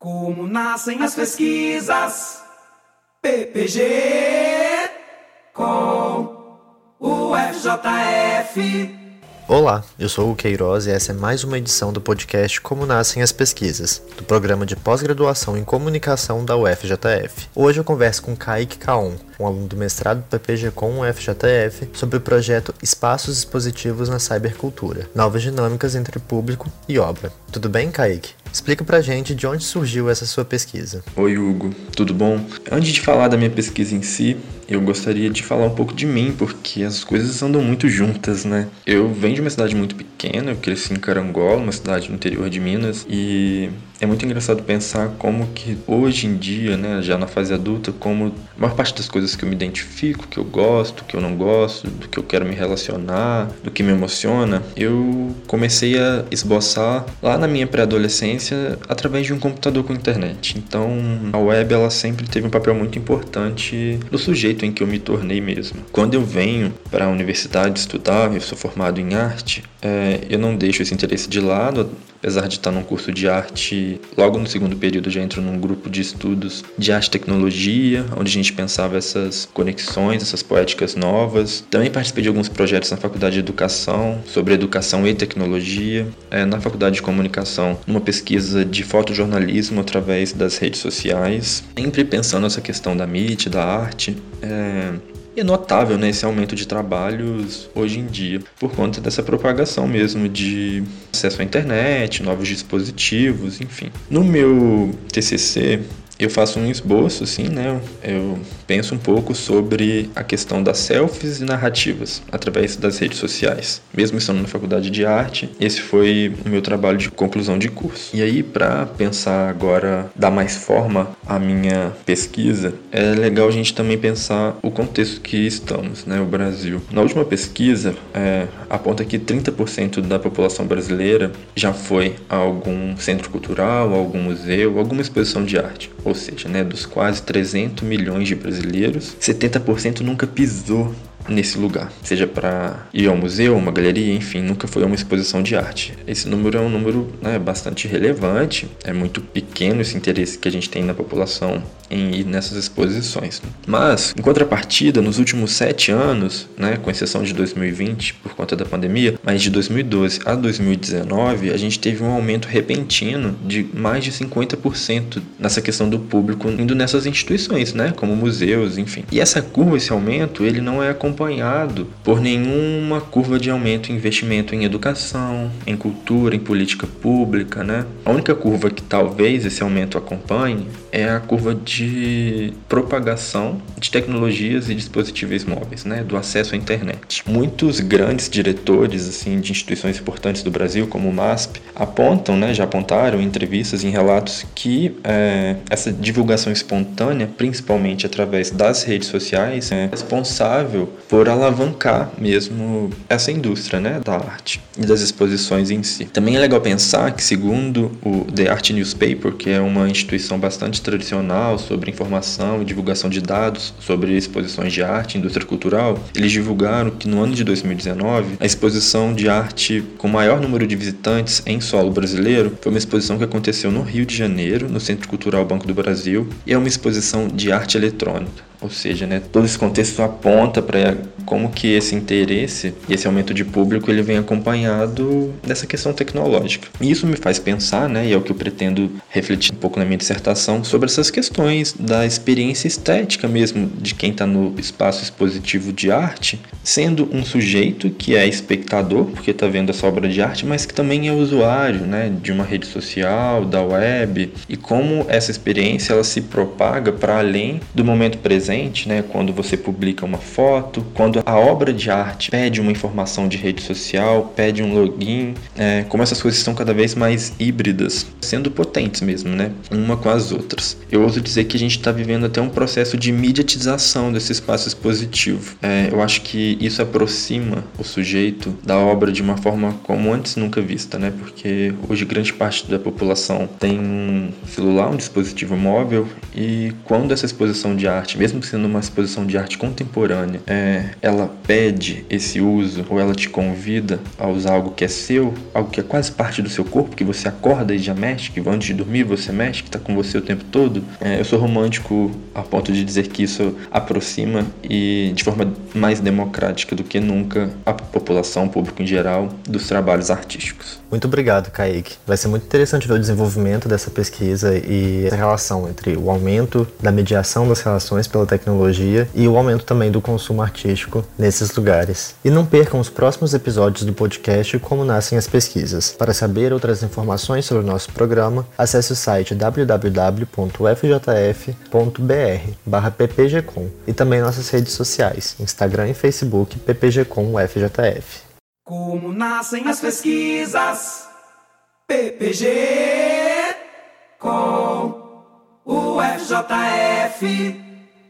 Como nascem as pesquisas? PPG com o FJF. Olá, eu sou o Queiroz e essa é mais uma edição do podcast Como Nascem as Pesquisas, do programa de pós-graduação em comunicação da UFJF. Hoje eu converso com Kaique Kaon, um aluno do mestrado do PPG com UFJF, sobre o projeto Espaços Expositivos na Cybercultura, novas dinâmicas entre público e obra. Tudo bem, Kaique? Explica pra gente de onde surgiu essa sua pesquisa. Oi, Hugo, tudo bom? Antes de falar da minha pesquisa em si, eu gostaria de falar um pouco de mim, porque as coisas andam muito juntas, né? Eu venho de uma cidade muito pequena, eu cresci em Carangola, uma cidade no interior de Minas, e é muito engraçado pensar como que hoje em dia, né, já na fase adulta, como a maior parte das coisas que eu me identifico, que eu gosto, que eu não gosto, do que eu quero me relacionar, do que me emociona, eu comecei a esboçar lá na minha pré-adolescência através de um computador com internet. Então, a web ela sempre teve um papel muito importante no sujeito em que eu me tornei mesmo. Quando eu venho para a universidade estudar, eu sou formado em arte, é, eu não deixo esse interesse de lado, apesar de estar num curso de arte, logo no segundo período já entro num grupo de estudos de arte e tecnologia, onde a gente pensava essas conexões, essas poéticas novas. Também participei de alguns projetos na faculdade de educação sobre educação e tecnologia, é, na faculdade de comunicação, numa pesquisa de fotojornalismo através das redes sociais, sempre pensando essa questão da mídia, da arte. É, é notável né, esse aumento de trabalhos hoje em dia, por conta dessa propagação mesmo de acesso à internet, novos dispositivos, enfim. No meu TCC, eu faço um esboço, assim, né? Eu penso um pouco sobre a questão das selfies e narrativas através das redes sociais. Mesmo estando na faculdade de arte, esse foi o meu trabalho de conclusão de curso. E aí, para pensar agora, dar mais forma à minha pesquisa, é legal a gente também pensar o contexto que estamos, né? O Brasil. Na última pesquisa, é, aponta que 30% da população brasileira já foi a algum centro cultural, algum museu, alguma exposição de arte ou seja, né, dos quase 300 milhões de brasileiros, 70% nunca pisou nesse lugar, seja para ir ao museu, uma galeria, enfim, nunca foi uma exposição de arte. Esse número é um número né, bastante relevante, é muito pequeno esse interesse que a gente tem na população em ir nessas exposições. Mas, em contrapartida, nos últimos sete anos, né, com exceção de 2020 por conta da pandemia, mas de 2012 a 2019, a gente teve um aumento repentino de mais de 50% nessa questão do público indo nessas instituições, né, como museus, enfim. E essa curva, esse aumento, ele não é acompanhado por nenhuma curva de aumento em investimento em educação, em cultura, em política pública, né? A única curva que talvez esse aumento acompanhe é a curva de propagação de tecnologias e dispositivos móveis, né, do acesso à internet. Muitos grandes diretores assim de instituições importantes do Brasil, como o MASP, apontam, né, já apontaram em entrevistas, em relatos que é, essa divulgação espontânea, principalmente através das redes sociais, é responsável por alavancar mesmo essa indústria, né, da arte e das exposições em si. Também é legal pensar que, segundo o The Art Newspaper, que é uma instituição bastante tradicional sobre informação e divulgação de dados sobre exposições de arte e indústria cultural, eles divulgaram que no ano de 2019, a exposição de arte com maior número de visitantes em solo brasileiro foi uma exposição que aconteceu no Rio de Janeiro, no Centro Cultural Banco do Brasil, e é uma exposição de arte eletrônica. Ou seja, né, todo esse contexto aponta para como que esse interesse e esse aumento de público ele vem acompanhado dessa questão tecnológica. E isso me faz pensar, né, e é o que eu pretendo refletir um pouco na minha dissertação, sobre essas questões da experiência estética mesmo de quem está no espaço expositivo de arte, sendo um sujeito que é espectador, porque está vendo essa obra de arte, mas que também é usuário né, de uma rede social, da web, e como essa experiência ela se propaga para além do momento presente presente, né, quando você publica uma foto, quando a obra de arte pede uma informação de rede social, pede um login, é, como essas coisas estão cada vez mais híbridas, sendo potentes mesmo, né, uma com as outras. Eu ouso dizer que a gente está vivendo até um processo de mediatização desse espaço expositivo. É, eu acho que isso aproxima o sujeito da obra de uma forma como antes nunca vista, né, porque hoje grande parte da população tem um celular, um dispositivo móvel, e quando essa exposição de arte, mesmo mesmo sendo uma exposição de arte contemporânea, é, ela pede esse uso ou ela te convida a usar algo que é seu, algo que é quase parte do seu corpo, que você acorda e já mexe, que antes de dormir você mexe, que está com você o tempo todo. É, eu sou romântico a ponto de dizer que isso aproxima e de forma mais democrática do que nunca a população, o público em geral, dos trabalhos artísticos. Muito obrigado, Kaique. Vai ser muito interessante ver o desenvolvimento dessa pesquisa e a relação entre o aumento da mediação das relações pela tecnologia e o aumento também do consumo artístico nesses lugares. E não percam os próximos episódios do podcast Como Nascem as Pesquisas. Para saber outras informações sobre o nosso programa, acesse o site www.fjf.br/ppgcom e também nossas redes sociais, Instagram e Facebook ppgcomufjf. Como nascem as pesquisas? PPG com o FJF.